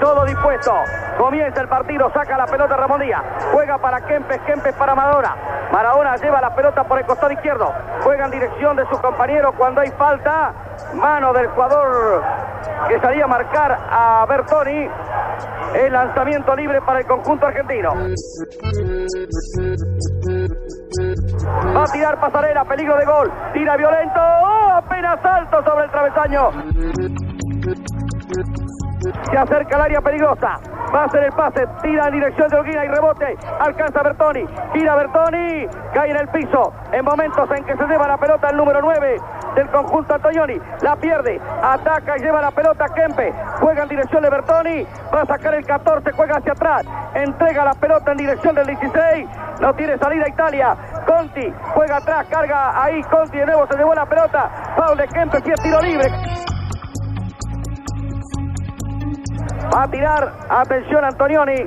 Todo dispuesto. Comienza el partido, saca la pelota Ramón Díaz. Juega para Kempes, Kempes para Maradona. Maradona lleva la pelota por el costado izquierdo. Juega en dirección de su compañero cuando hay falta. Mano del jugador que salía a marcar a Bertoni. El lanzamiento libre para el conjunto argentino. Va a tirar pasarela, peligro de gol. Tira violento. ¡Oh! Apenas salto sobre el travesaño. Se acerca al área peligrosa. Va a hacer el pase. Tira en dirección de Olguina y rebote. Alcanza Bertoni. Gira Bertoni. Cae en el piso. En momentos en que se lleva la pelota el número 9 del conjunto Antonioni. La pierde. Ataca y lleva la pelota Kempe. Juega en dirección de Bertoni. Va a sacar el 14. Juega hacia atrás. Entrega la pelota en dirección del 16. No tiene salida Italia. Conti juega atrás. Carga ahí. Conti de nuevo se llevó la pelota. Foul de Kempe. Si es tiro libre. Va a tirar, atención Antonioni.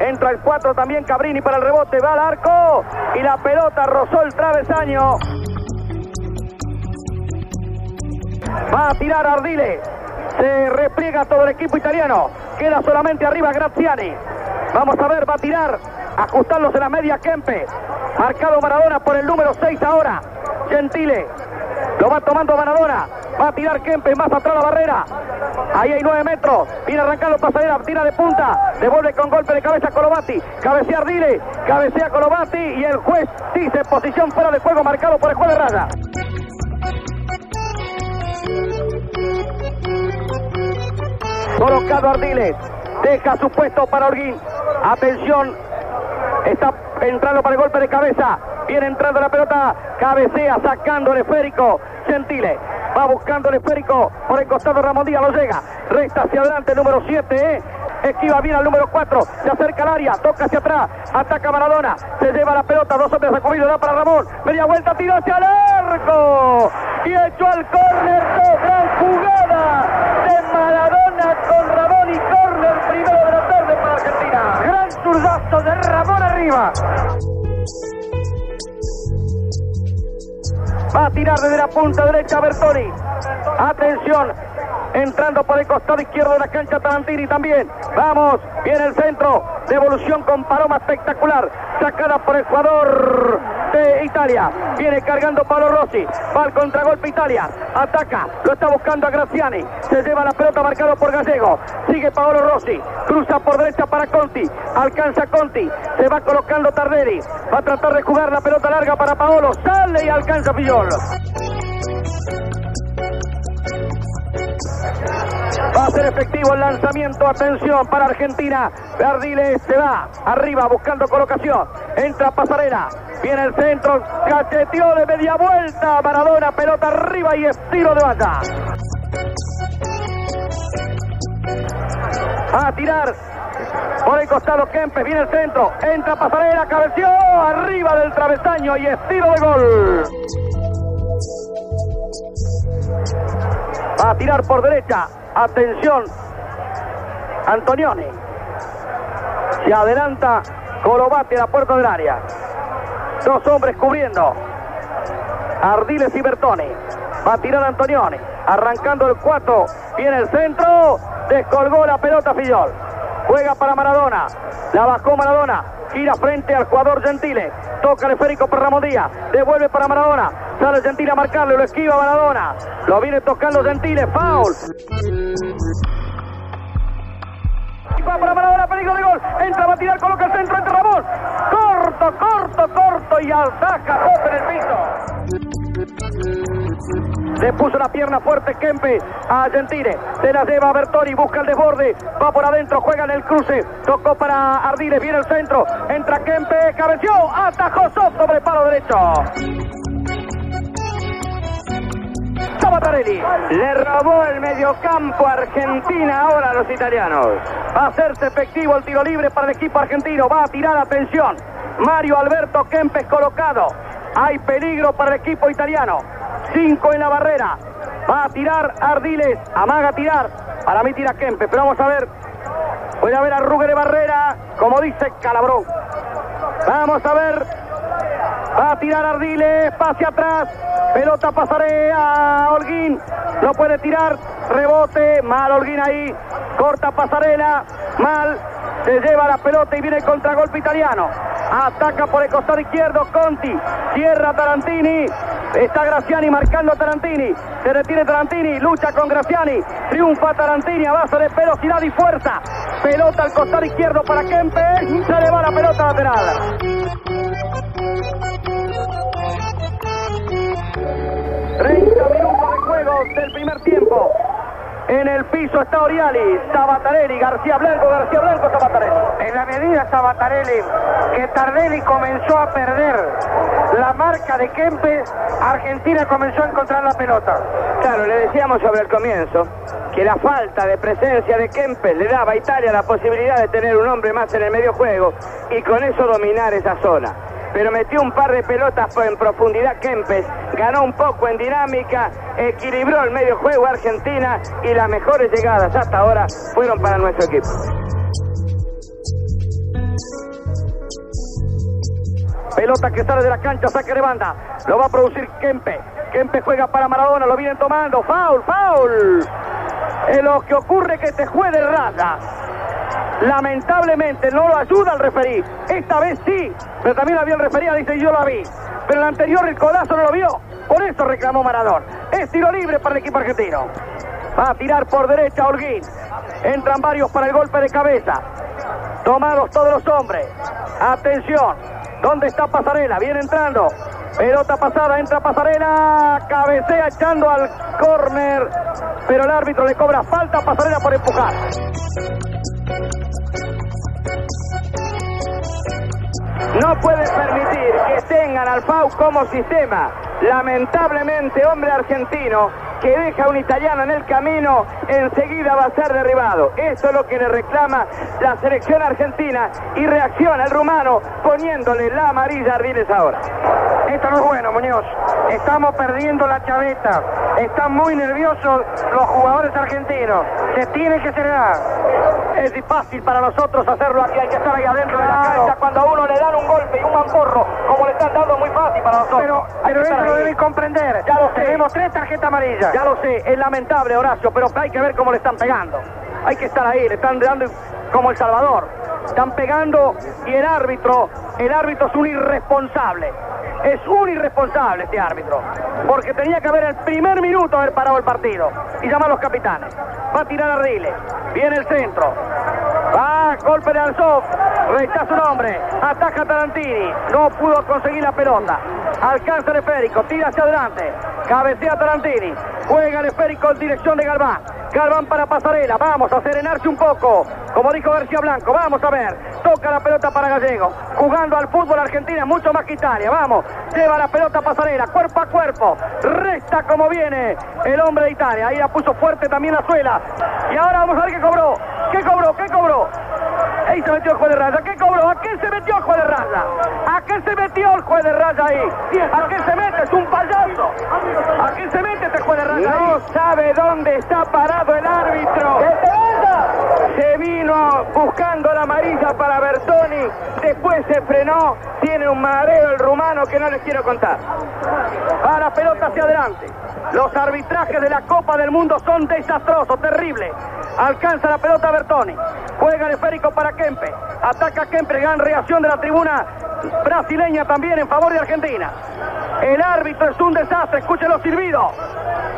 Entra el 4 también Cabrini para el rebote. Va al arco y la pelota rozó el travesaño. Va a tirar Ardile. Se repliega todo el equipo italiano. Queda solamente arriba Graziani. Vamos a ver, va a tirar. Ajustándose la media Kempe. Marcado Maradona por el número 6 ahora. Gentile. Lo va tomando Maradona. Va a tirar Kempe más atrás la barrera. Ahí hay 9 metros. Viene arrancando pasadera. Tira de punta. Devuelve con golpe de cabeza Colomati. Cabecea Ardile. Cabecea Colomati. Y el juez dice posición fuera de juego marcado por el juez de raya. Colocado Ardiles. Deja su puesto para Orguín. Atención. Está entrando para el golpe de cabeza. Viene entrando la pelota. Cabecea sacando el esférico. Gentile. Va buscando el esférico. Por el costado Ramón Díaz lo llega. Resta hacia adelante el número 7. ¿eh? Esquiva bien al número 4. Se acerca al área. Toca hacia atrás. Ataca Maradona. Se lleva la pelota. Dos hombres recogidos. Da para Ramón. Media vuelta. Tiro hacia el arco. Y echó al córner. Gran jugada de Maradona con Ramón y córner primero de la tarde para Argentina. Gran zurdazo de Ramón arriba. Va a tirar desde la punta derecha Bertoni. Atención. Entrando por el costado izquierdo de la cancha Tarantini también. Vamos. Viene el centro. Devolución con paroma espectacular. Sacada por el jugador de Italia. Viene cargando Pablo Rossi. Va al contragolpe Italia. Ataca. Lo está buscando a Graziani. Se lleva la pelota marcado por Gallego. Sigue Paolo Rossi. Cruza por derecha para Conti. Alcanza Conti. Se va colocando Tardelli. Va a tratar de jugar la pelota larga para Paolo. Sale y alcanza Fillol. Va a ser efectivo el lanzamiento. Atención para Argentina. Ardiles se va arriba buscando colocación. Entra Pasarela. Viene el centro. Cacheteó de media vuelta. Maradona. Pelota arriba y estilo de banda. A tirar. Por el costado Kempes. Viene el centro. Entra Pasarela. Cabeció. Arriba del travesaño y estilo de gol. A tirar por derecha. Atención. Antonioni. Se adelanta Colobati a la puerta del área. Dos hombres cubriendo. Ardiles y Bertoni. Va a tirar Antonioni. Arrancando el 4. Viene el centro. Descolgó la pelota Fillol. Juega para Maradona. La bajó Maradona. Gira frente al jugador Gentile. Toca el esférico para Ramón Díaz. Devuelve para Maradona. Sale Gentile a marcarle. Lo esquiva Maradona. Lo viene tocando Gentile. Foul. Va para Maradona. Peligro de gol. Entra, a tirar. Coloca el centro. Entre Ramón. Corto, corto. Y ataca. Copa en el piso. Le puso la pierna fuerte Kempe a Gentile. Se la lleva a Bertoni, busca el desborde. Va por adentro, juega en el cruce. Tocó para Ardiles, viene el centro. Entra Kempe, cabeció. Atajó Sof sobre el palo derecho. Sabatarelli. Le robó el mediocampo a Argentina ahora a los italianos. Va a hacerse efectivo el tiro libre para el equipo argentino. Va a tirar atención. Mario Alberto Kempes colocado. Hay peligro para el equipo italiano. Cinco en la barrera. Va a tirar Ardiles. Amaga a tirar. Para mí tira Kempes. Pero vamos a ver Puede haber arrugue de barrera, como dice Calabrón. Vamos a ver. Va a tirar Ardiles, pase atrás. Pelota pasaré a Holguín. No puede tirar. Rebote. Mal Holguín ahí. Corta pasarela. Mal. Se lleva la pelota y viene el contragolpe italiano. Ataca por el costado izquierdo Conti. Cierra Tarantini. Está Graciani marcando a Tarantini. Se retiene Tarantini. Lucha con Graciani. Triunfa Tarantini a base de velocidad y fuerza. Pelota al costado izquierdo para Kempe. Se le va la pelota lateral. 30 minutos de juego del primer tiempo. En el piso está Oriali, Sabatarelli, García Blanco, García Blanco, Sabatarelli. En la medida, Sabatarelli, que Tardelli comenzó a perder la marca de Kempes, Argentina comenzó a encontrar la pelota. Claro, le decíamos sobre el comienzo que la falta de presencia de Kempes le daba a Italia la posibilidad de tener un hombre más en el medio juego y con eso dominar esa zona pero metió un par de pelotas en profundidad Kempes, ganó un poco en dinámica, equilibró el medio juego Argentina y las mejores llegadas hasta ahora fueron para nuestro equipo. Pelota que sale de la cancha, saque de banda. Lo va a producir Kempe. Kempe juega para Maradona, lo vienen tomando. Foul, foul. Es lo que ocurre que te juegue raya. Lamentablemente no lo ayuda el referí. Esta vez sí, pero también la vio el referí, dice yo la vi. Pero el anterior el colazo no lo vio. Por eso reclamó Maradona. Es tiro libre para el equipo argentino. Va a tirar por derecha Holguín. Entran varios para el golpe de cabeza. Tomados todos los hombres. Atención. ¿Dónde está Pasarela? Viene entrando. Pelota pasada, entra Pasarela. Cabecea echando al córner. Pero el árbitro le cobra falta a Pasarela por empujar. No puede permitir que tengan al FAU como sistema. Lamentablemente, hombre argentino que deja a un italiano en el camino, enseguida va a ser derribado. Eso es lo que le reclama la selección argentina y reacciona el rumano poniéndole la amarilla a Riles ahora. Esto no es bueno, Muñoz. Estamos perdiendo la chaveta. Están muy nerviosos los jugadores argentinos. Se tiene que cerrar. Es difícil para nosotros hacerlo aquí. Hay que estar ahí adentro de la cancha cuando a uno le dan un golpe y un mamporro, como le están dando, muy fácil para nosotros. Pero, lo deben comprender. Ya lo sé. Tenemos tres tarjetas amarillas. Ya lo sé, es lamentable, Horacio, pero hay que ver cómo le están pegando. Hay que estar ahí, le están dando como El Salvador. Están pegando y el árbitro, el árbitro es un irresponsable. Es un irresponsable este árbitro. Porque tenía que haber el primer minuto haber parado el partido. Y llamar a los capitanes. Va a tirar a Riles. Viene el centro. Va, golpe de Alzov. Rechaza un hombre. Ataca Tarantini. No pudo conseguir la pelota. Alcanza el esférico. Tira hacia adelante. Cabecea Tarantini. Juega el esférico en dirección de Galván. Galván para Pasarela. Vamos a serenarse un poco. Como dijo García Blanco. Vamos a ver. Toca la pelota para Gallego. Jugando al fútbol Argentina mucho más que Italia. Vamos. Lleva la pelota Pasarela. Cuerpo a cuerpo. Resta como viene el hombre de Italia. Ahí la puso fuerte también la suela. Y ahora vamos a ver qué cobró. ¿Qué cobró? ¿Qué cobró? Ahí se metió el juez de raya. ¿Qué cobró? ¿A qué se metió el juez de raya? ¿A qué se metió el juez de raya ahí? ¿A qué se mete? Es un payaso. ¿A qué se mete este juez de raya ahí? No sabe dónde está parado el árbitro. Se vino buscando la amarilla para Bertoni, después se frenó, tiene un mareo el rumano que no les quiero contar. Va la pelota hacia adelante. Los arbitrajes de la Copa del Mundo son desastrosos, terribles. Alcanza la pelota Bertoni. Juega el esférico para Kempe. Ataca Kempe, gran reacción de la tribuna brasileña también en favor de Argentina. El árbitro es un desastre, escuchen los silbidos.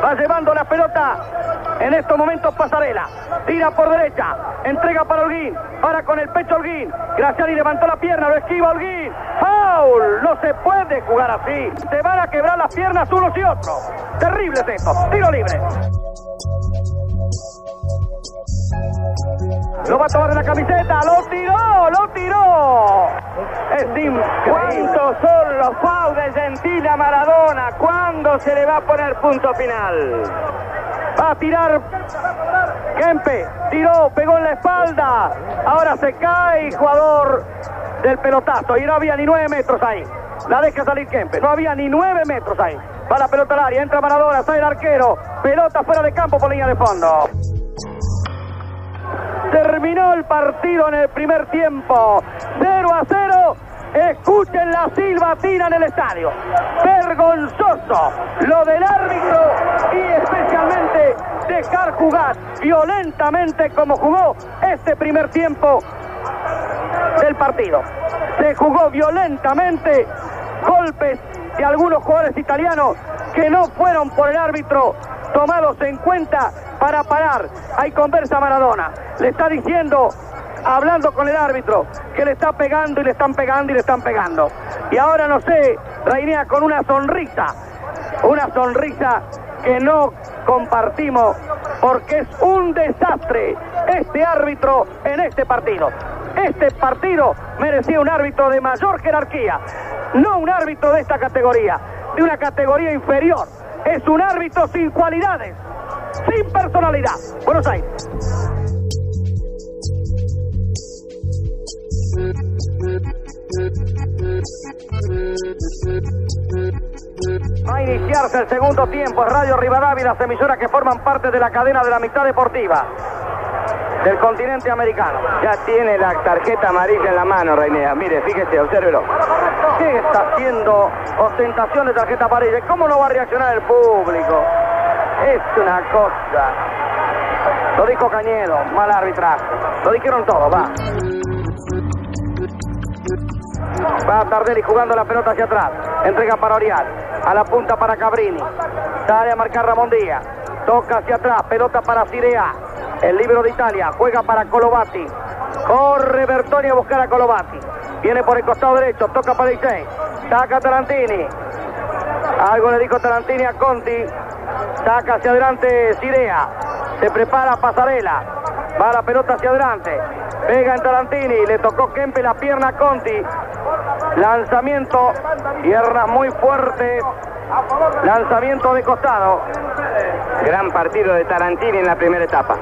Va llevando la pelota en estos momentos Pasarela. Tira por derecha. Entrega para Holguín. Para con el pecho Holguín. Graciani levantó la pierna. Lo esquiva Holguín. ¡Foul! No se puede jugar así. Se van a quebrar las piernas unos y otros. Terrible es esto. Tiro libre. Lo va a tomar de la camiseta. Lo tiró. Lo tiró. ¿Cuántos son los fouls de Gentile a Maradona? ¿Cuándo se le va a poner punto final? Va a tirar Kempe. Tiró, pegó en la espalda. Ahora se cae jugador del pelotazo. Y no había ni nueve metros ahí. La deja salir Kempe. No había ni nueve metros ahí. Va la pelota al área. Entra Maradona. Sale el arquero. Pelota fuera de campo por línea de fondo. Terminó el partido en el primer tiempo. 0 a 0. Escuchen la silbatina en el estadio. Vergonzoso lo del árbitro y especialmente dejar jugar violentamente como jugó este primer tiempo del partido. Se jugó violentamente golpes de algunos jugadores italianos que no fueron por el árbitro tomados en cuenta para parar. Hay conversa Maradona. Le está diciendo, hablando con el árbitro, que le está pegando y le están pegando y le están pegando. Y ahora no sé, Rainea con una sonrisa, una sonrisa que no compartimos porque es un desastre este árbitro en este partido. Este partido merecía un árbitro de mayor jerarquía, no un árbitro de esta categoría, de una categoría inferior. Es un árbitro sin cualidades, sin personalidad. Buenos Aires. Va a iniciarse el segundo tiempo. Radio Rivadavia, las emisoras que forman parte de la cadena de la amistad deportiva del continente americano. Ya tiene la tarjeta amarilla en la mano, Reinea. Mire, fíjese, obsérvelo. ¿Qué está haciendo ostentación de tarjeta amarilla? ¿Cómo no va a reaccionar el público? Es una cosa. Lo dijo Cañedo, mal arbitraje. Lo dijeron todos, va. Va Tardelli jugando la pelota hacia atrás. Entrega para Orial. A la punta para Cabrini. Sale a marcar Ramón Díaz. Toca hacia atrás. Pelota para Cirea. El libro de Italia. Juega para Colovati. Corre Bertoni a buscar a Colovati. Viene por el costado derecho. Toca para Isei. Saca Tarantini. Algo le dijo Tarantini a Conti. Saca hacia adelante Cirea. Se prepara Pasarela. Va la pelota hacia adelante. Pega en Tarantini. Le tocó Kempe la pierna a Conti. Lanzamiento. Piernas muy fuertes. Lanzamiento de costado. Gran partido de Tarantini en la primera etapa.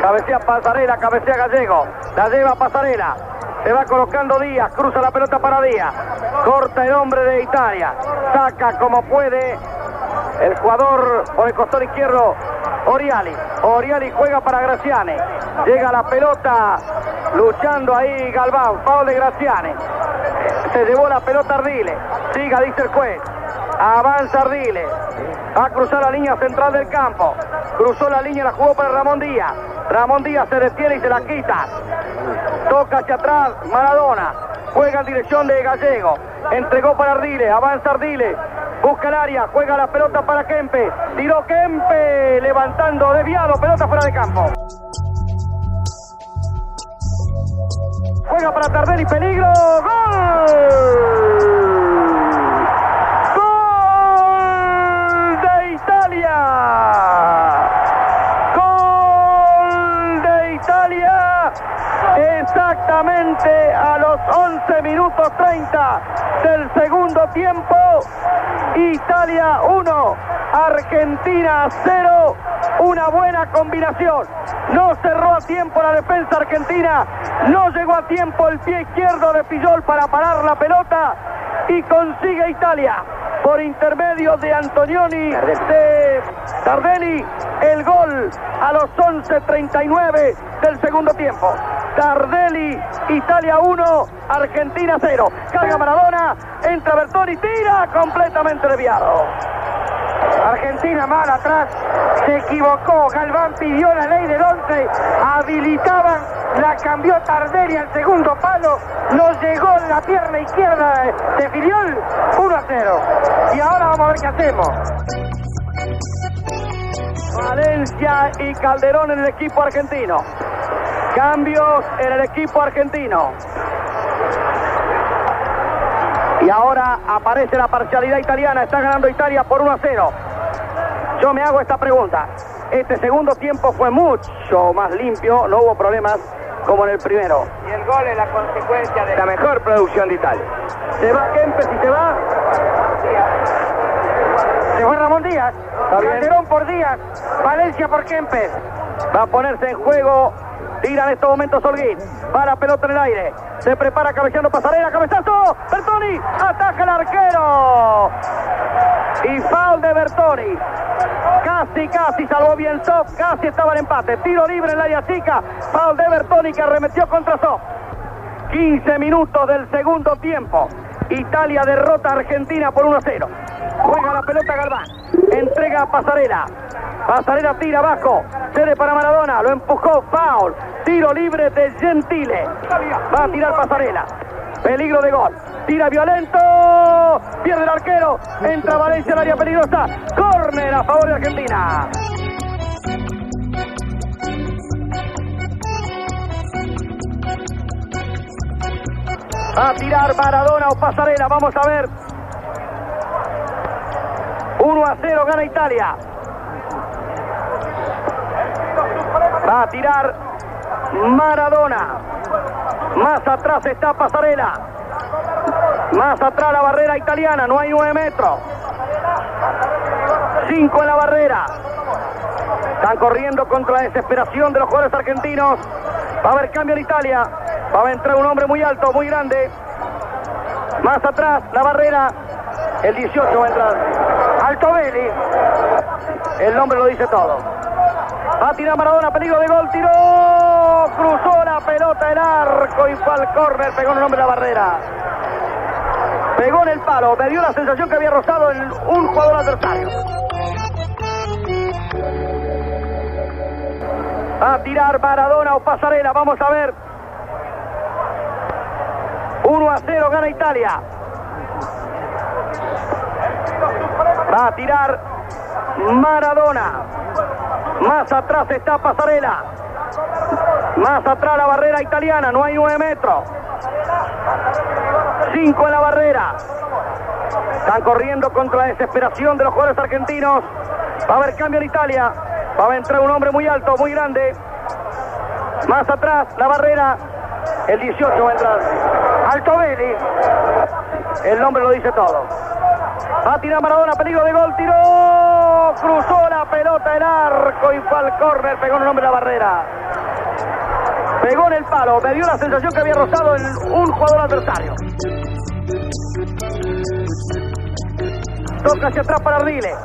Cabecea Pasarela, cabecea Gallego. La lleva Pasarela. Se va colocando Díaz, cruza la pelota para Díaz. Corta el hombre de Italia. Saca como puede el jugador por el costado izquierdo, Oriali. Oriali juega para Graciane. Llega la pelota luchando ahí Galván. Foul de Graciane. Se llevó la pelota Ardile. Siga, dice el juez. Avanza Ardile. Va a cruzar la línea central del campo. Cruzó la línea, la jugó para Ramón Díaz. Ramón Díaz se detiene y se la quita. Toca hacia atrás Maradona. Juega en dirección de Gallego. Entregó para Ardile. Avanza Ardile. Busca el área. Juega la pelota para Kempe. Tiró Kempe. Levantando desviado. Pelota fuera de campo. Juega para Tardelli. Peligro. ¡Gol! ¡Gol de Italia! ¡Gol de Italia! Exactamente a los 11 minutos 30 del segundo tiempo. Italia 1, Argentina 0. Una buena combinación. No cerró a tiempo la defensa argentina. No llegó a tiempo el pie izquierdo de Pillol para parar la pelota. Y consigue Italia por intermedio de Antonioni de Tardelli el gol a los 11.39 del segundo tiempo. Tardelli, Italia 1, Argentina 0. Carga Maradona, entra Bertoni, tira completamente desviado. Argentina mal atrás, se equivocó, Galván pidió la ley del 11, habilitaban, la cambió Tardelli al segundo palo, no llegó en la pierna izquierda de Filiol, 1 a 0. Y ahora vamos a ver qué hacemos. Valencia y Calderón en el equipo argentino. Cambios en el equipo argentino. Y ahora aparece la parcialidad italiana. Está ganando Italia por 1 a 0. Yo me hago esta pregunta. Este segundo tiempo fue mucho más limpio. No hubo problemas como en el primero. Y el gol es la consecuencia de la mejor producción de Italia. Se va Kempes y se va. Se fue Ramón Díaz. Calderón por Díaz, Valencia por Kempes. Va a ponerse en juego. Tira en estos momentos Holguín. Va la pelota en el aire. Se prepara cabeceando pasarela. Cabezazo. Bertoni. Ataca el arquero. Y foul de Bertoni. Casi, casi salvó bien Sof. Casi estaba el empate. Tiro libre en la área chica. Foul de Bertoni que arremetió contra Sof. 15 minutos del segundo tiempo. Italia derrota a Argentina por 1-0. Juega la pelota Galván. Entrega a Pasarela. Pasarela tira abajo. Cede para Maradona. Lo empujó. Foul. Tiro libre de Gentile. Va a tirar Pasarela. Peligro de gol. Tira violento. Pierde el arquero. Entra Valencia al área peligrosa. Corner a favor de Argentina. Va a tirar Maradona o Pasarela. Vamos a ver. 1 a 0 gana Italia. Va a tirar Maradona. Más atrás está Pasarela. Más atrás la barrera italiana. No hay 9 metros. 5 en la barrera. Están corriendo contra la desesperación de los jugadores argentinos. Va a haber cambio en Italia. Va a entrar un hombre muy alto, muy grande. Más atrás, la barrera. El 18 va a entrar. Alto Belli. El nombre lo dice todo. A tirar Maradona, peligro de gol, tiró. Cruzó la pelota el arco y fue al córner, pegó en el hombre de la barrera. Pegó en el palo, me dio la sensación que había rozado en un jugador adversario. A tirar Maradona o Pasarela, vamos a ver. 1 a 0 gana Italia. Va a tirar Maradona. Más atrás está Pasarela. Más atrás la barrera italiana. No hay 9 metros. 5 en la barrera. Están corriendo contra la desesperación de los jugadores argentinos. Va a haber cambio en Italia. Va a entrar un hombre muy alto, muy grande. Más atrás la barrera. El 18 va a entrar. Alto Belli. El nombre lo dice todo. Va a tirar Maradona, peligro de gol, tiró, cruzó la pelota el arco y fue al córner, pegó en el nombre la barrera. Pegó en el palo, me dio la sensación que había rozado en un jugador adversario. Toca hacia atrás para Ardiles.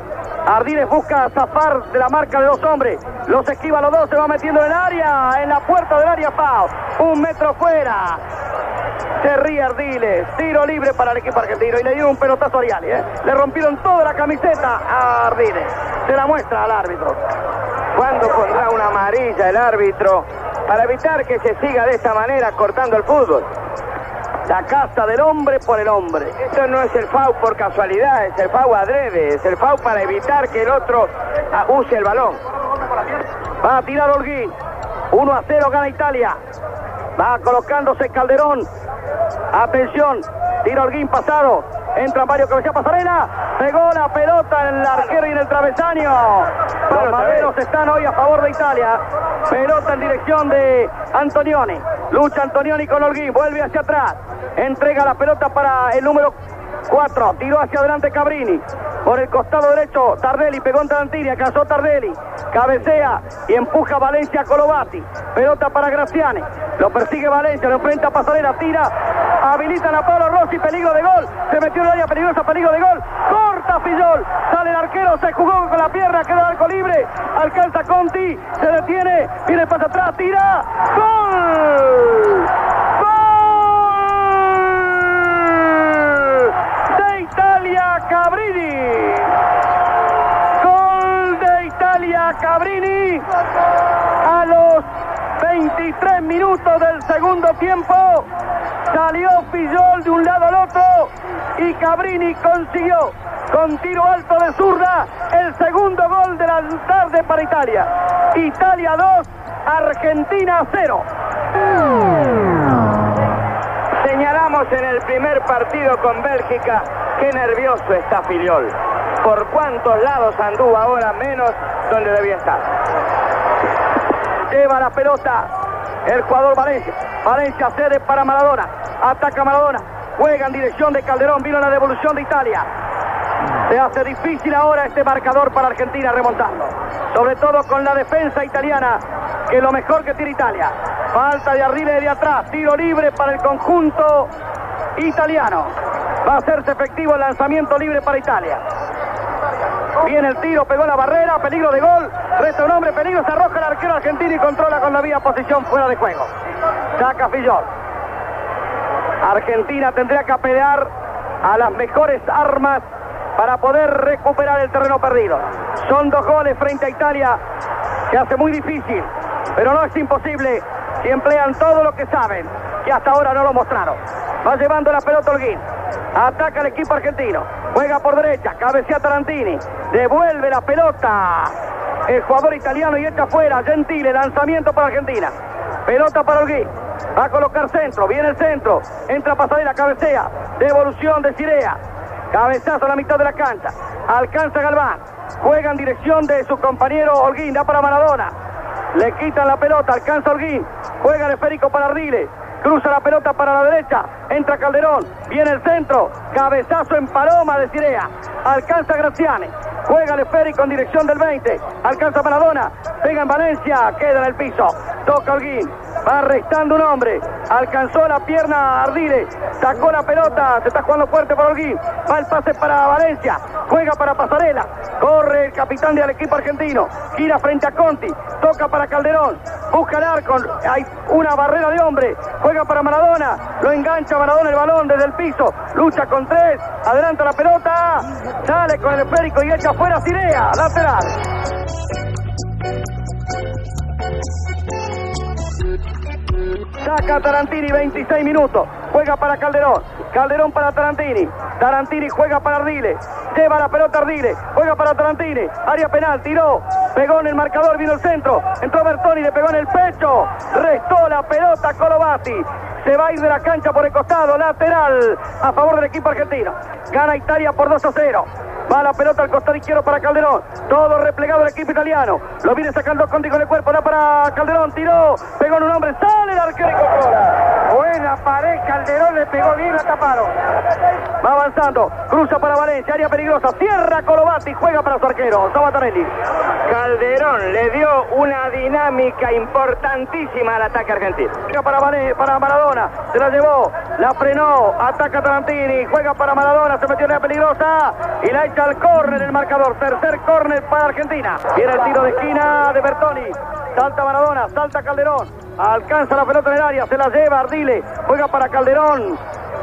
Ardiles busca zafar de la marca de dos hombres. Los esquiva los dos, se va metiendo en el área, en la puerta del área Pau. Un metro fuera. Se ríe Ardiles. Tiro libre para el equipo argentino. Y le dio un pelotazo a Ariali. ¿eh? Le rompieron toda la camiseta a Ardiles. Se la muestra al árbitro. ¿Cuándo pondrá una amarilla el árbitro para evitar que se siga de esta manera cortando el fútbol? La casa del hombre por el hombre. Esto no es el FAU por casualidad, es el FAU adrede, es el FAU para evitar que el otro use el balón. Va a tirar Holguín. 1 a 0 gana Italia. Va colocándose Calderón. Atención. Tira Holguín pasado. Entra Mario Cabecea Pasarela. Pegó la pelota en el arquero y en el travesaño. Los maderos están hoy a favor de Italia. Pelota en dirección de Antonioni. Lucha Antonioni con Holguín. Vuelve hacia atrás. Entrega la pelota para el número 4. Tiró hacia adelante Cabrini. Por el costado derecho, Tardelli pegó en Tarantini, alcanzó Tardelli, cabecea y empuja Valencia a Colovati. Pelota para Graziani, lo persigue Valencia, lo enfrenta a Pasarela, tira, habilitan a Pablo Rossi, peligro de gol, se metió en el área peligrosa, peligro de gol, corta Fillol, sale el arquero, se jugó con la pierna, queda el arco libre, alcanza Conti, se detiene, viene para atrás, tira, gol. Italia Cabrini. Gol de Italia Cabrini a los 23 minutos del segundo tiempo. Salió Fillol de un lado al otro y Cabrini consiguió con tiro alto de zurda el segundo gol de la tarde para Italia. Italia 2, Argentina 0. Señalamos en el primer partido con Bélgica qué nervioso está Filiol. Por cuántos lados anduvo ahora menos donde debía estar. Lleva la pelota el jugador Valencia. Valencia cede para Maradona. Ataca Maradona. Juega en dirección de Calderón. Vino la devolución de Italia. Se hace difícil ahora este marcador para Argentina remontando. Sobre todo con la defensa italiana, que es lo mejor que tiene Italia. Falta de arriba y de atrás. Tiro libre para el conjunto italiano. Va a hacerse efectivo el lanzamiento libre para Italia. Viene el tiro, pegó la barrera, peligro de gol. Resta un hombre, peligro, se arroja el arquero argentino y controla con la vía posición fuera de juego. Saca Fillol. Argentina tendría que pelear a las mejores armas para poder recuperar el terreno perdido. Son dos goles frente a Italia que hace muy difícil, pero no es imposible si emplean todo lo que saben, que hasta ahora no lo mostraron. Va llevando la pelota Holguín. Ataca el equipo argentino. Juega por derecha. Cabecea Tarantini. Devuelve la pelota. El jugador italiano y echa afuera. Gentile. Lanzamiento para Argentina. Pelota para Holguín. Va a colocar centro. Viene el centro. Entra Pasarela. Cabecea. Devolución de Cirea. Cabezazo a la mitad de la cancha. Alcanza Galván. Juega en dirección de su compañero Holguín. Da para Maradona. Le quitan la pelota. Alcanza Holguín. Juega el esférico para Ardile. Cruza la pelota para la derecha. Entra Calderón. Viene el centro. Cabezazo en paloma de Cirea. Alcanza Graciani. Juega el esférico en dirección del 20. Alcanza Maradona. Pega en Valencia. Queda en el piso. Toca Holguín. Va un hombre. Alcanzó la pierna Ardile. Sacó la pelota. Se está jugando fuerte para Holguín. Va el pase para Valencia. Juega para Pasarela. Corre el capitán del equipo argentino. Gira frente a Conti. Toca para Calderón. Busca el arco. Hay una barrera de hombre. Juega para Maradona. Lo engancha Maradona el balón desde el piso. Lucha con tres. Adelanta la pelota. Sale con el esférico y echa afuera Cirea. Lateral. Saca Tarantini, 26 minutos. Juega para Calderón. Calderón para Tarantini. Tarantini juega para Ardile. Lleva la pelota Ardile. Juega para Tarantini. Área penal. Tiró. Pegó en el marcador. Vino el centro. Entró Bertoni. Le pegó en el pecho. Restó la pelota Colovati. Se va a ir de la cancha por el costado. Lateral a favor del equipo argentino. Gana Italia por 2 a 0. Va la pelota al costado izquierdo para Calderón. Todo replegado el equipo italiano. Lo viene sacando Conti con el cuerpo. Da para Calderón. Tiró. Pegó en un hombre. Sale el arquero y controla. Buena pared. Calderón le pegó bien. La taparon. Va avanzando. Cruza para Valencia. Área peligrosa. Cierra Colovati. Juega para su arquero. Sabatarelli. Calderón le dio una dinámica importantísima al ataque argentino. Para, Vale- para Maradona. Se la llevó. La frenó. Ataca Tarantini. Juega para Maradona. Se metió en la peligrosa. Y la echa al córner el marcador. Tercer córner para Argentina. Viene el tiro de esquina de Bertoni. Salta Maradona. Salta Calderón. Alcanza la pelota en el área. Se la lleva Ardile. Juega para Calderón.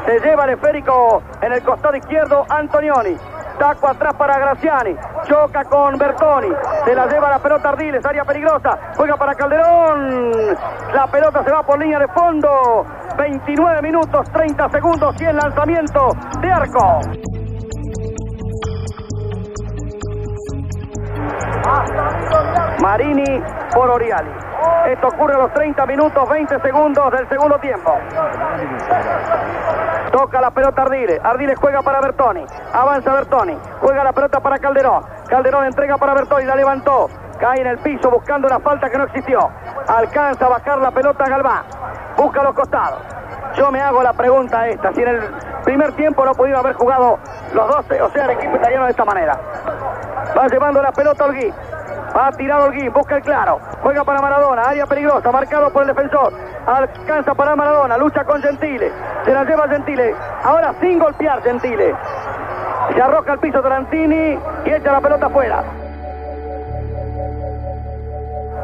Se lleva el esférico en el costado izquierdo Antonioni. Taco atrás para Graciani. Choca con Bertoni. Se la lleva la pelota Ardiles. Área peligrosa. Juega para Calderón. La pelota se va por línea de fondo. 29 minutos, 30 segundos y el lanzamiento de arco. Marini por Oriali. Esto ocurre a los 30 minutos, 20 segundos del segundo tiempo. Toca la pelota Ardile. Ardile juega para Bertoni. Avanza Bertoni. Juega la pelota para Calderón. Calderón entrega para Bertoni. La levantó. Cae en el piso buscando una falta que no existió. Alcanza a bajar la pelota Galván. Busca los costados. Yo me hago la pregunta esta. Si en el primer tiempo no pudieron haber jugado los 12, o sea, el equipo italiano de esta manera. Va llevando la pelota Holguín. Va a tirar Holguín, busca el claro. Juega para Maradona, área peligrosa, marcado por el defensor. Alcanza para Maradona, lucha con Gentile. Se la lleva Gentile. Ahora sin golpear Gentile. Se arroja al piso Tarantini y echa la pelota afuera.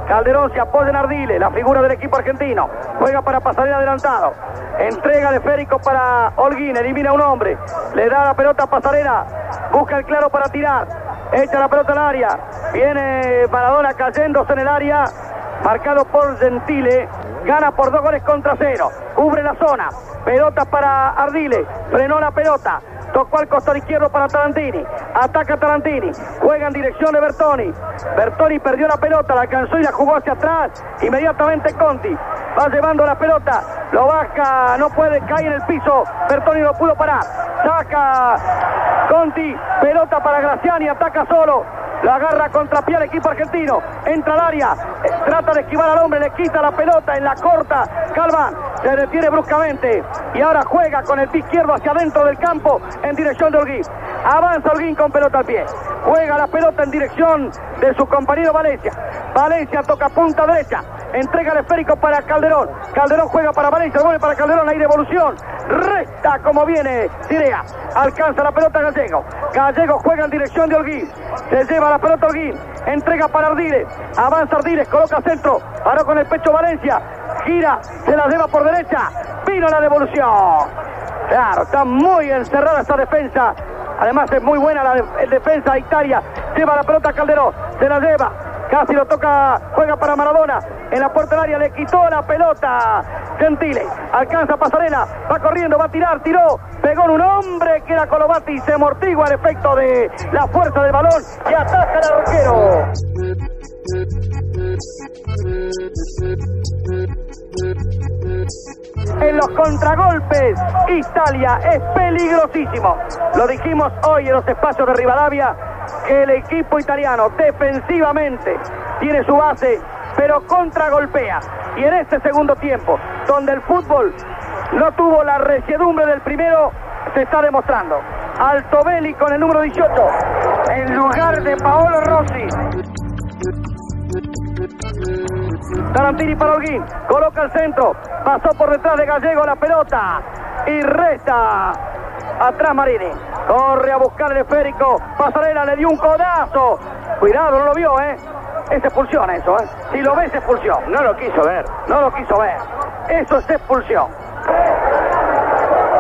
Calderón se apoya en Ardile, la figura del equipo argentino. Juega para pasar adelantado. Entrega el esférico para Holguín, elimina a un hombre. Le da la pelota a Pasarela. Busca el claro para tirar. Echa la pelota al área. Viene Maradona cayéndose en el área. Marcado por Gentile. Gana por dos goles contra cero. Cubre la zona. Pelota para Ardile. Frenó la pelota. Tocó al costado izquierdo para Tarantini. Ataca Tarantini. Juega en dirección de Bertoni. Bertoni perdió la pelota, la alcanzó y la jugó hacia atrás. Inmediatamente Conti. Va llevando la pelota. Lo baja. No puede. Cae en el piso. Bertoni lo pudo parar. Saca Conti. Pelota para Graciani. Ataca solo. Lo agarra contra pie el equipo argentino. Entra al área. Trata de esquivar al hombre. Le quita la pelota en la corta. Calvan se detiene bruscamente. Y ahora juega con el pie izquierdo hacia adentro del campo en dirección de Holguín. Avanza Holguín con pelota al pie. Juega la pelota en dirección de su compañero Valencia. Valencia toca punta derecha. entrega el esférico para Calderón. Calderón juega para Valencia, vuelve para Calderón, hay devolución. Resta como viene Cirea. Alcanza la pelota Gallego. Gallego juega en dirección de Holguín. Se lleva la pelota Holguín. Entrega para Ardiles. Avanza Ardiles, coloca centro. Paró con el pecho Valencia. Gira, se la lleva por derecha. Vino la devolución. Claro, está muy encerrada esta defensa. Además es muy buena la defensa de Italia. Lleva la pelota Calderón. Se la lleva. Casi lo toca, juega para Maradona. En la puerta del área le quitó la pelota. Gentile, alcanza Pasarela, va corriendo, va a tirar, tiró, pegó en un hombre que era Colovati, se amortigua el efecto de la fuerza del balón y ataca al arquero. En los contragolpes, Italia es peligrosísimo. Lo dijimos hoy en los espacios de Rivadavia, que el equipo italiano defensivamente tiene su base, pero contragolpea. Y en este segundo tiempo, donde el fútbol no tuvo la resiedumbre del primero, se está demostrando. Altobelli con el número 18, en lugar de Paolo Rossi. Tarantini para Holguín, coloca el centro, pasó por detrás de Gallego la pelota y resta atrás Marini. Corre a buscar el esférico, Pasarela le dio un codazo. Cuidado, no lo vio, ¿eh? Es expulsión eso, ¿eh? Si lo ves, expulsión. No lo quiso ver. No lo quiso ver. Eso es expulsión.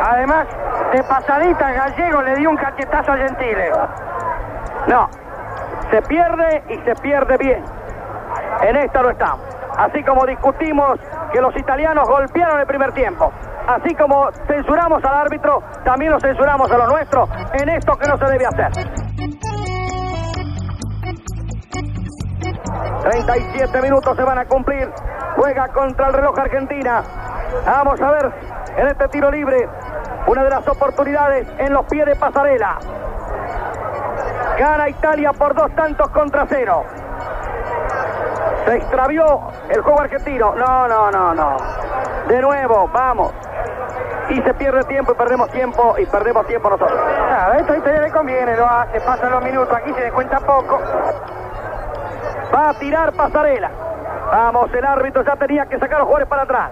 Además, de pasadita Gallego le dio un cachetazo a Gentile. No, se pierde y se pierde bien. En esta no estamos. Así como discutimos que los italianos golpearon el primer tiempo. Así como censuramos al árbitro, también lo censuramos a los nuestros en esto que no se debe hacer. 37 minutos se van a cumplir. Juega contra el reloj Argentina. Vamos a ver en este tiro libre una de las oportunidades en los pies de Pasarela. Gana Italia por dos tantos contra cero. Se extravió el juego argentino. No, no, no, no. De nuevo, vamos. Y se pierde tiempo y perdemos tiempo y perdemos tiempo nosotros. Nada, esto a Italia le conviene, lo hace, pasan los minutos, aquí se descuenta poco. Va a tirar Pasarela. Vamos, el árbitro ya tenía que sacar los jugadores para atrás.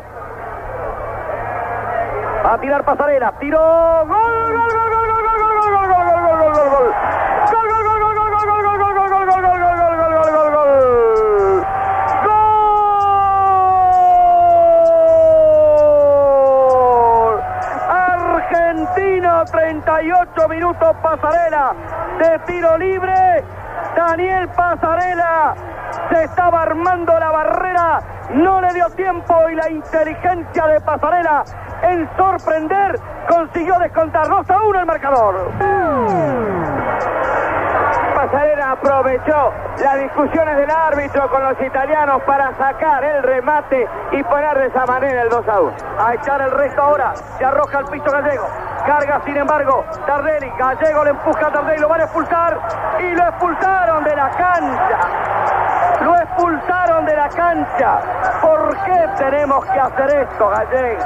Va a tirar Pasarela. Tiró. ¡Gol, gol, gol, gol, gol, gol, 38 minutos Pasarela de tiro libre. Daniel Pasarela se estaba armando la barrera, no le dio tiempo y la inteligencia de Pasarela en sorprender consiguió descontar 2 a 1 el marcador. Pasarela aprovechó las discusiones del árbitro con los italianos para sacar el remate y poner de esa manera el 2 a 1. A echar el resto ahora, se arroja al piso Gallego. Carga, sin embargo, Tardelli. Gallego le empuja a Tardelli, lo van a expulsar y lo expulsaron de la cancha. Lo expulsaron de la cancha. ¿Por qué tenemos que hacer esto, Gallego?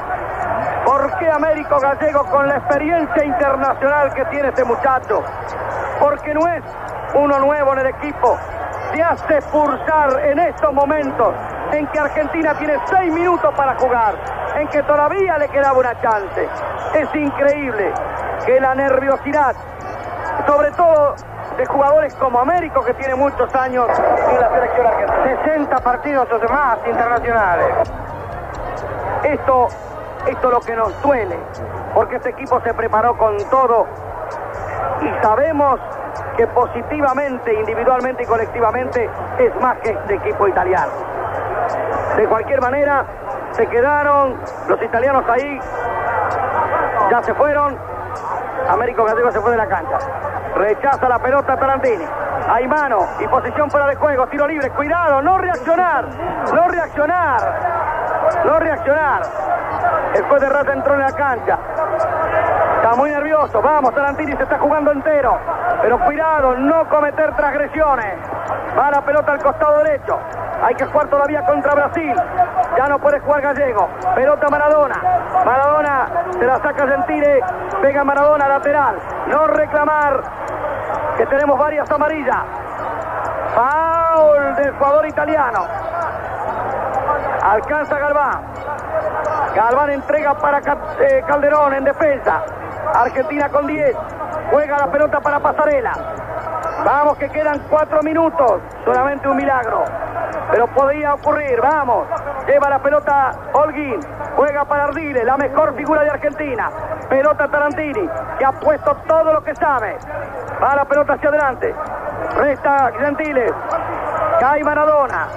¿Por qué Américo Gallego con la experiencia internacional que tiene este muchacho? Porque no es uno nuevo en el equipo. Se hace expulsar en estos momentos en que Argentina tiene seis minutos para jugar, en que todavía le quedaba una chance. Es increíble que la nerviosidad, sobre todo de jugadores como Américo, que tiene muchos años en la selección argentina. 60 partidos o más internacionales. Esto, esto es lo que nos duele, porque este equipo se preparó con todo y sabemos que positivamente, individualmente y colectivamente es más que este equipo italiano. De cualquier manera, se quedaron los italianos ahí, ya se fueron, Américo Gallego se fue de la cancha. Rechaza la pelota Tarantini. Hay mano y posición fuera de juego, tiro libre, cuidado, no reaccionar, no reaccionar, no reaccionar. El juez de rata entró en la cancha. Está muy nervioso, vamos, Tarantini se está jugando entero. Pero cuidado, no cometer transgresiones. Va la pelota al costado derecho. Hay que jugar todavía contra Brasil. Ya no puede jugar Gallego. Pelota Maradona. Maradona se la saca Gentile. Pega Maradona lateral. No reclamar que tenemos varias amarillas. Foul del jugador italiano. Alcanza Galván. Galván entrega para eh, Calderón en defensa. Argentina con 10. Juega la pelota para Pasarela. Vamos que quedan cuatro minutos. Solamente un milagro. Pero podría ocurrir. Vamos. Lleva la pelota Holguín. Juega para Ardile, la mejor figura de Argentina. Pelota Tarantini, que ha puesto todo lo que sabe. Va la pelota hacia adelante. Resta Gentiles. Cae Maradona.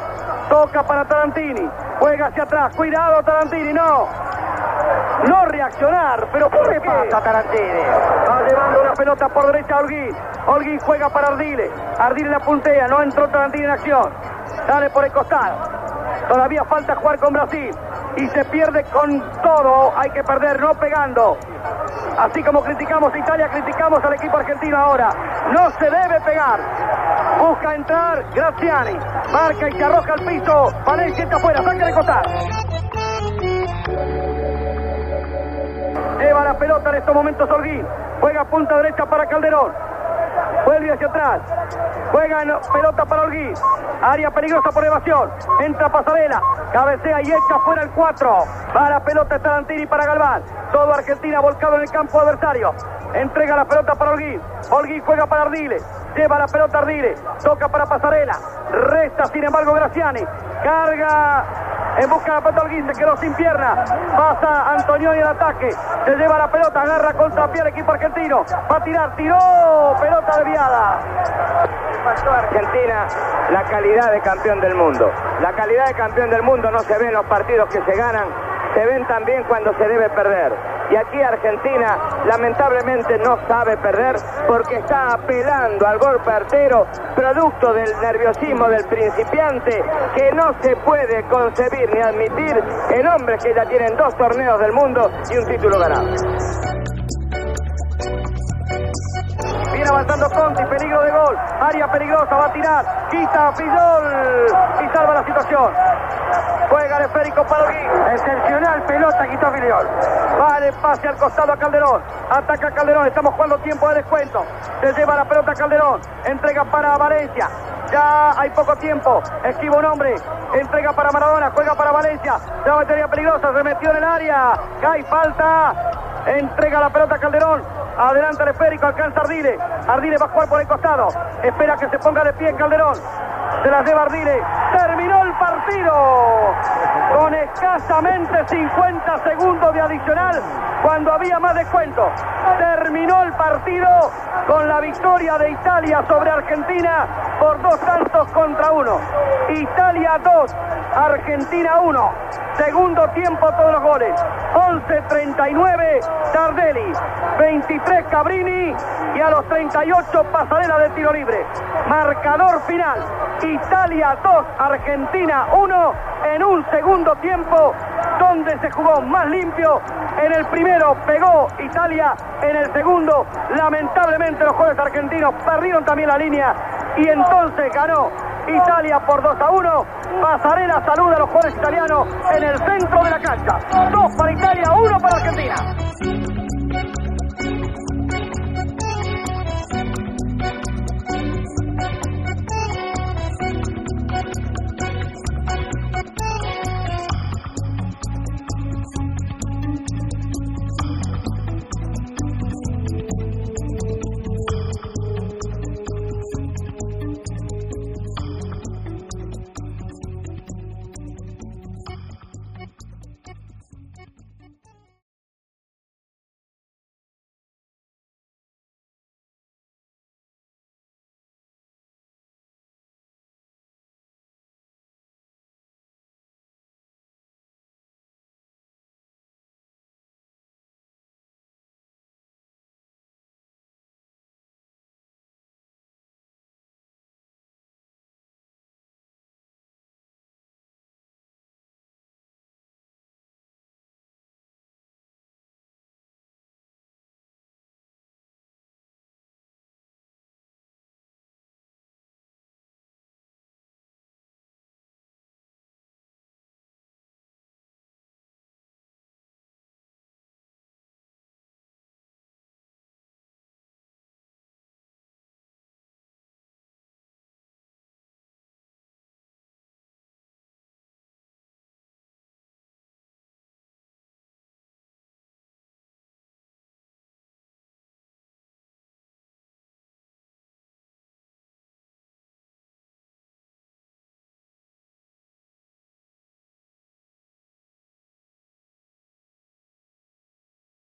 Toca para Tarantini. Juega hacia atrás. Cuidado Tarantini, no. No reaccionar, pero ¿por qué pasa Tarantini? Va llevando una pelota por derecha a Holguín. Holguín juega para Ardile. Ardile la puntea, no entró Tarantini en acción. Sale por el costado. Todavía falta jugar con Brasil. Y se pierde con todo. Hay que perder, no pegando. Así como criticamos a Italia, criticamos al equipo argentino ahora. No se debe pegar. Busca entrar Graziani. Marca y se arroja al piso. Valencia está afuera. Saca de costar. Lleva la pelota en estos momentos Holguín. Juega punta derecha para Calderón. Vuelve hacia atrás. Juega en pelota para Holguín. Área peligrosa por evasión. Entra Pasarela. Cabecea y echa fuera el 4. Va la pelota Tarantini para Galván. Todo Argentina volcado en el campo adversario. Entrega la pelota para Holguín. Holguín juega para Ardile. Lleva la pelota Ardile. Toca para Pasarela. Resta sin embargo Graciani. Carga en busca de la pelota se quedó sin pierna. Pasa Antonio en el ataque. Se lleva la pelota, agarra contra pie el equipo argentino. Va a tirar, tiró. Pelota desviada. Pasó Argentina la calidad de campeón del mundo. La calidad de campeón del mundo no se ve en los partidos que se ganan, se ven también cuando se debe perder. Y aquí Argentina lamentablemente no sabe perder porque está apelando al golpe artero, producto del nerviosismo del principiante, que no se puede concebir ni admitir en hombres que ya tienen dos torneos del mundo y un título ganado. Viene avanzando Conti, peligro de gol. Área peligrosa, va a tirar. Quita Fillol y salva la situación. Juega el esférico Holguín. Excepcional pelota quitó Filiol. Vale, pase al costado a Calderón. Ataca a Calderón. Estamos jugando tiempo de descuento. Se lleva la pelota a Calderón. Entrega para Valencia. Ya hay poco tiempo. Esquiva un hombre. Entrega para Maradona. Juega para Valencia. La batería peligrosa. Se metió en el área. Cae falta. Entrega la pelota a Calderón. Adelanta el esférico. Alcanza Ardile. Ardile va a jugar por el costado. Espera que se ponga de pie Calderón. Se la lleva Ardile. Terminó partido. Con escasamente 50 segundos de adicional cuando había más descuento. Terminó el partido con la victoria de Italia sobre Argentina por dos tantos contra uno. Italia 2, Argentina 1. Segundo tiempo todos los goles. 11-39 Tardelli, 23 Cabrini y a los 38 Pasarela de tiro libre. Marcador final. Italia 2, Argentina 1 en un segundo tiempo donde se jugó más limpio. En el primero pegó Italia, en el segundo lamentablemente los jugadores argentinos perdieron también la línea y entonces ganó Italia por 2 a 1. Pasarela saluda a los jugadores italianos en el centro de la cancha. 2 para Italia, 1 para